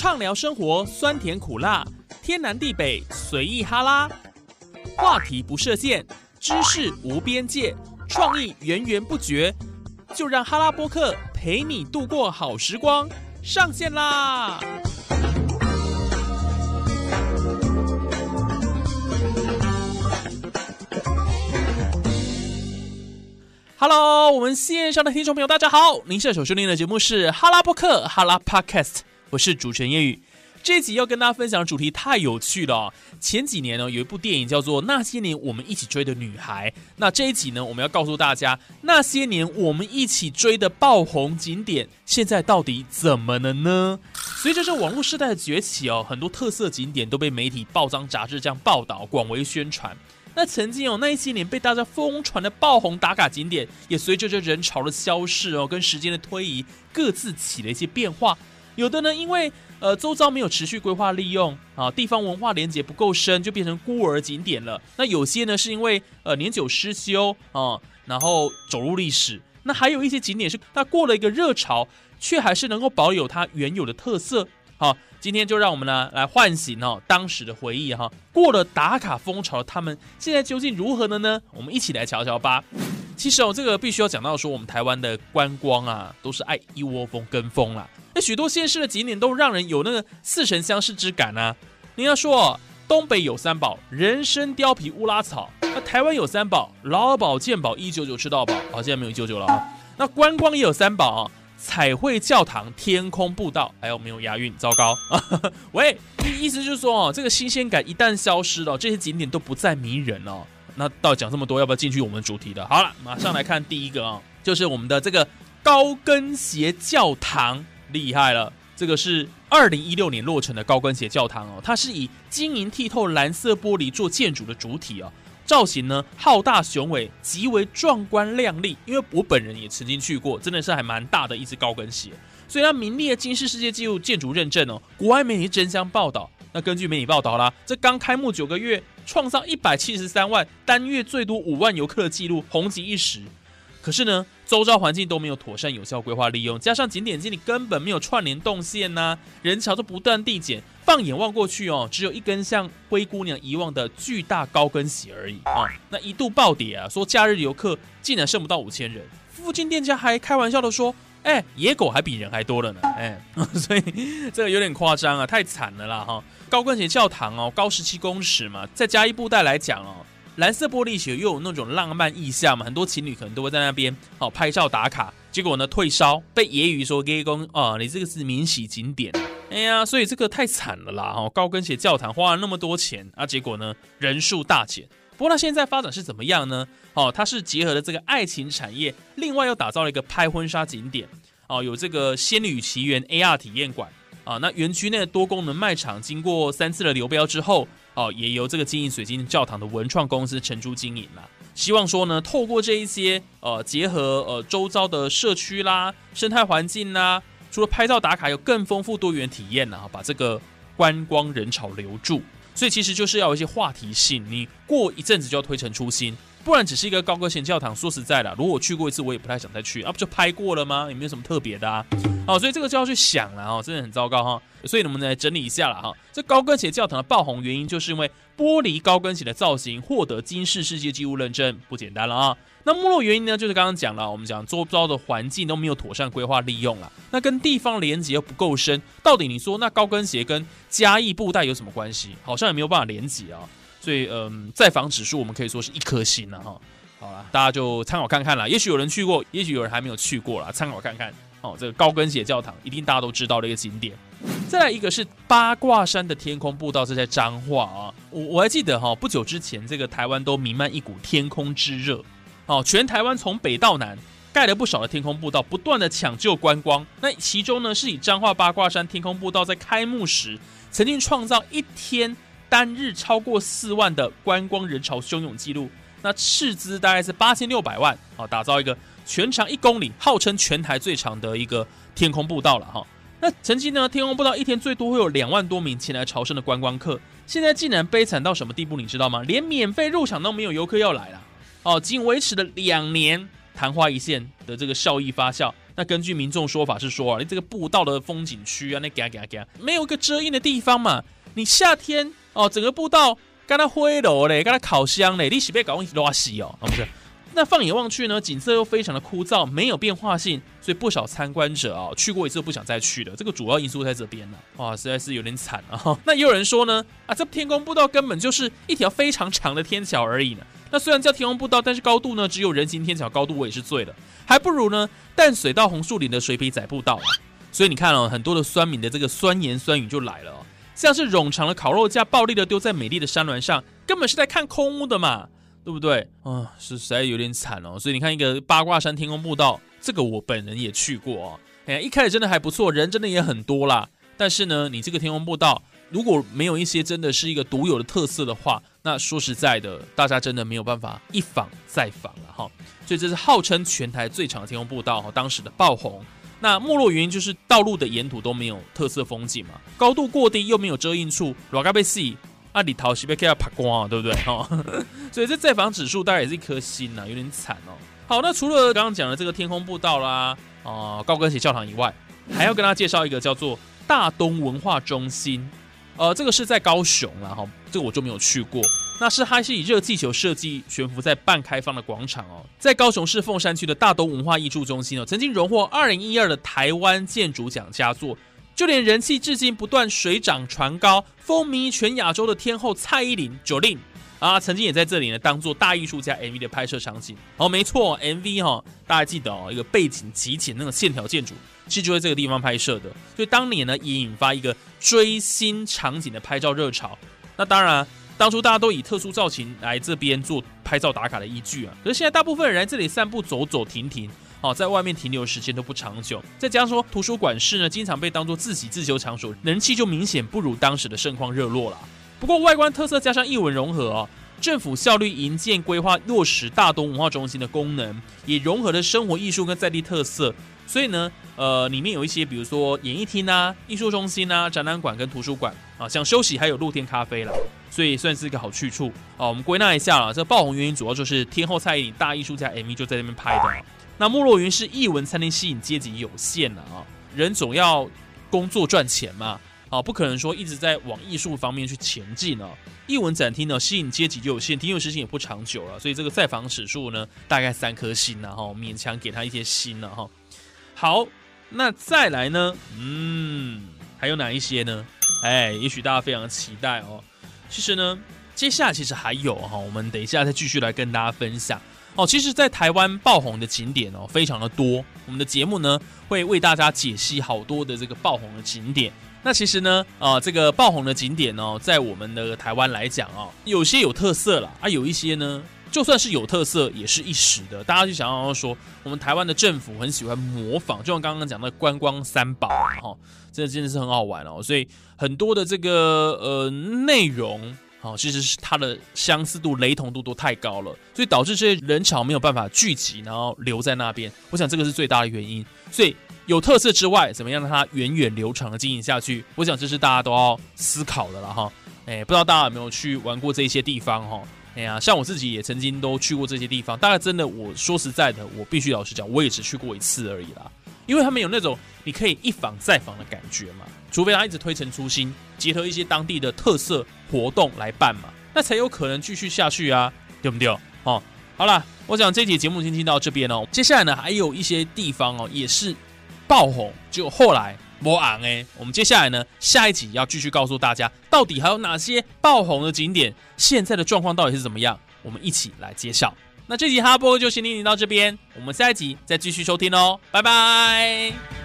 畅聊生活酸甜苦辣，天南地北随意哈拉，话题不设限，知识无边界，创意源源不绝，就让哈拉播客陪你度过好时光，上线啦！Hello，我们线上的听众朋友，大家好！您现在所收听的节目是哈拉播客哈拉 Podcast，我是主持人叶宇。这一集要跟大家分享的主题太有趣了。前几年呢，有一部电影叫做《那些年我们一起追的女孩》。那这一集呢，我们要告诉大家，那些年我们一起追的爆红景点，现在到底怎么了呢？随着这网络时代的崛起哦，很多特色景点都被媒体、报章、杂志这样报道，广为宣传。那曾经有那些年被大家疯传的爆红打卡景点，也随着这人潮的消逝哦，跟时间的推移，各自起了一些变化。有的呢，因为呃周遭没有持续规划利用啊，地方文化连接不够深，就变成孤儿景点了。那有些呢，是因为呃年久失修啊，然后走入历史。那还有一些景点是它过了一个热潮，却还是能够保有它原有的特色。好，今天就让我们呢来唤醒哦当时的回忆哈。过了打卡风潮，他们现在究竟如何了呢？我们一起来瞧瞧吧。其实哦，这个必须要讲到说，我们台湾的观光啊，都是爱一窝蜂跟风啦。那许多县市的景点都让人有那个似曾相识之感啊。你要说东北有三宝，人参、貂皮、乌拉草；那台湾有三宝，劳保、健保、一九九吃到饱。好，现在没有一九九了啊。那观光也有三宝啊。彩绘教堂、天空步道，还有没有押韵？糟糕！喂，意思就是说哦，这个新鲜感一旦消失了，这些景点都不再迷人哦。那到讲这么多，要不要进去我们主题的？好了，马上来看第一个啊，就是我们的这个高跟鞋教堂，厉害了！这个是二零一六年落成的高跟鞋教堂哦，它是以晶莹剔透蓝色玻璃做建筑的主体哦。造型呢浩大雄伟，极为壮观亮丽。因为我本人也曾经去过，真的是还蛮大的一只高跟鞋，所以它名列金氏世界纪录建筑认证哦。国外媒体争相报道，那根据媒体报道啦，这刚开幕九个月，创造一百七十三万单月最多五万游客的记录，红极一时。可是呢，周遭环境都没有妥善有效规划利用，加上景点经理根本没有串联动线呐，人潮都不断递减。放眼望过去哦，只有一根像灰姑娘遗忘的巨大高跟鞋而已啊！那一度暴跌啊，说假日游客竟然剩不到五千人。附近店家还开玩笑的说：“哎，野狗还比人还多了呢！”哎，所以这个有点夸张啊，太惨了啦哈！高跟鞋教堂哦，高十七公尺嘛，再加一布袋来讲哦。蓝色玻璃鞋又有那种浪漫意象嘛，很多情侣可能都会在那边哦拍照打卡，结果呢退烧，被揶揄说 gay 公哦，你这个是免洗景点，哎呀，所以这个太惨了啦哈，高跟鞋教堂花了那么多钱啊，结果呢人数大减。不过它现在发展是怎么样呢？哦，它是结合了这个爱情产业，另外又打造了一个拍婚纱景点，哦，有这个仙女奇缘 AR 体验馆。啊，那园区内的多功能卖场经过三次的流标之后，哦，也由这个经营水晶教堂的文创公司承租经营了。希望说呢，透过这一些呃，结合呃周遭的社区啦、生态环境啦，除了拍照打卡，有更丰富多元体验呢，把这个观光人潮留住。所以其实就是要有一些话题性，你过一阵子就要推陈出新。不然只是一个高跟鞋教堂，说实在的，如果我去过一次，我也不太想再去啊，不就拍过了吗？也没有什么特别的啊。好，所以这个就要去想了哈，真的很糟糕哈。所以我们来整理一下了哈，这高跟鞋教堂的爆红原因，就是因为玻璃高跟鞋的造型获得金氏世界纪录认证，不简单了啊。那没落原因呢，就是刚刚讲了，我们讲周遭的环境都没有妥善规划利用了，那跟地方连接又不够深，到底你说那高跟鞋跟嘉义布袋有什么关系？好像也没有办法连接啊。所以，嗯，在房指数我们可以说是一颗星了哈。好了，大家就参考看看啦。也许有人去过，也许有人还没有去过啦，参考看看。哦，这个高跟鞋教堂一定大家都知道的一个景点。再来一个是八卦山的天空步道，这在彰化啊。我我还记得哈，不久之前这个台湾都弥漫一股天空之热。哦，全台湾从北到南盖了不少的天空步道，不断的抢救观光。那其中呢，是以彰化八卦山天空步道在开幕时曾经创造一天。单日超过四万的观光人潮汹涌记录，那斥资大概是八千六百万啊，打造一个全长一公里，号称全台最长的一个天空步道了哈。那曾经呢，天空步道一天最多会有两万多名前来朝圣的观光客，现在竟然悲惨到什么地步，你知道吗？连免费入场都没有游客要来了哦，仅维持了两年，昙花一现的这个效益发酵，那根据民众说法是说啊，你这个步道的风景区啊，那嘎嘎嘎，没有个遮阴的地方嘛。你夏天哦，整个步道跟它灰楼嘞，跟它烤箱嘞，你是被搞问题拉稀哦，不是？那放眼望去呢，景色又非常的枯燥，没有变化性，所以不少参观者啊，去过一次不想再去了。这个主要因素在这边呢，哇，实在是有点惨啊。那也有人说呢，啊，这天空步道根本就是一条非常长的天桥而已呢。那虽然叫天空步道，但是高度呢只有人行天桥高度，我也是醉了，还不如呢淡水到红树林的水皮仔步道啊。所以你看哦，很多的酸民的这个酸言酸语就来了哦，像是冗长的烤肉架暴力的丢在美丽的山峦上，根本是在看空屋的嘛。对不对啊？是实在有点惨哦。所以你看，一个八卦山天空步道，这个我本人也去过哦。哎，一开始真的还不错，人真的也很多啦。但是呢，你这个天空步道如果没有一些真的是一个独有的特色的话，那说实在的，大家真的没有办法一访再访了哈。所以这是号称全台最长的天空步道哈，当时的爆红。那没落原因就是道路的沿途都没有特色风景嘛，高度过低又没有遮阴处，软嘎被细。啊，里桃西被给他拍光啊，对不对？哈，所以这在访指数大概也是一颗星呐，有点惨哦。好，那除了刚刚讲的这个天空步道啦，啊，高跟鞋教堂以外，还要跟大家介绍一个叫做大东文化中心。呃，这个是在高雄啦，哈，这个我就没有去过。那是它是以热气球设计悬浮在半开放的广场哦，在高雄市凤山区的大东文化艺术中心哦，曾经荣获二零一二的台湾建筑奖佳作。就连人气至今不断水涨船高、风靡全亚洲的天后蔡依林 Jolin 啊，曾经也在这里呢，当做大艺术家 MV 的拍摄场景。哦，没错，MV 哈，大家记得哦，一个背景极简那种线条建筑，其实就在这个地方拍摄的。所以当年呢，也引发一个追星场景的拍照热潮。那当然，当初大家都以特殊造型来这边做拍照打卡的依据啊。可是现在，大部分人来这里散步、走走停停。哦，在外面停留时间都不长久，再加上说图书馆室呢，经常被当做自习自修场所，人气就明显不如当时的盛况热络了。不过外观特色加上艺文融合哦，政府效率营建规划落实大东文化中心的功能，也融合了生活艺术跟在地特色，所以呢，呃，里面有一些比如说演艺厅啊、艺术中心啊、展览馆跟图书馆啊，想休息还有露天咖啡啦，所以算是一个好去处啊。我们归纳一下了，这爆红原因主要就是天后蔡依林大艺术家 MV 就在那边拍的。那莫若云是艺文餐厅吸引阶级有限的啊，人总要工作赚钱嘛，啊，不可能说一直在往艺术方面去前进啊。艺文展厅呢吸引阶级就有限，停留时间也不长久了，所以这个在访指数呢大概三颗星呢，哈，勉强给他一些星了哈。好，那再来呢，嗯，还有哪一些呢？哎，也许大家非常期待哦。其实呢，接下来其实还有哈，我们等一下再继续来跟大家分享。哦，其实，在台湾爆红的景点哦，非常的多。我们的节目呢，会为大家解析好多的这个爆红的景点。那其实呢，啊，这个爆红的景点哦，在我们的台湾来讲哦，有些有特色了啊，有一些呢，就算是有特色，也是一时的。大家就想要说，我们台湾的政府很喜欢模仿，就像刚刚讲的观光三宝哈，这真的是很好玩哦。所以很多的这个呃内容。好，其实是它的相似度、雷同度都太高了，所以导致这些人潮没有办法聚集，然后留在那边。我想这个是最大的原因。所以有特色之外，怎么样让它源远流长的经营下去？我想这是大家都要思考的了哈。哎，不知道大家有没有去玩过这些地方哈？哎呀，像我自己也曾经都去过这些地方。大概真的，我说实在的，我必须老实讲，我也只去过一次而已啦。因为他们有那种你可以一访再访的感觉嘛，除非他一直推陈出新，结合一些当地的特色活动来办嘛，那才有可能继续下去啊，对不对？哦，好了，我想这节节目先听到这边哦，接下来呢还有一些地方哦也是爆红，就后来没昂哎，我们接下来呢下一集要继续告诉大家，到底还有哪些爆红的景点，现在的状况到底是怎么样，我们一起来揭晓。那这集哈波就先听到这边，我们下一集再继续收听哦，拜拜。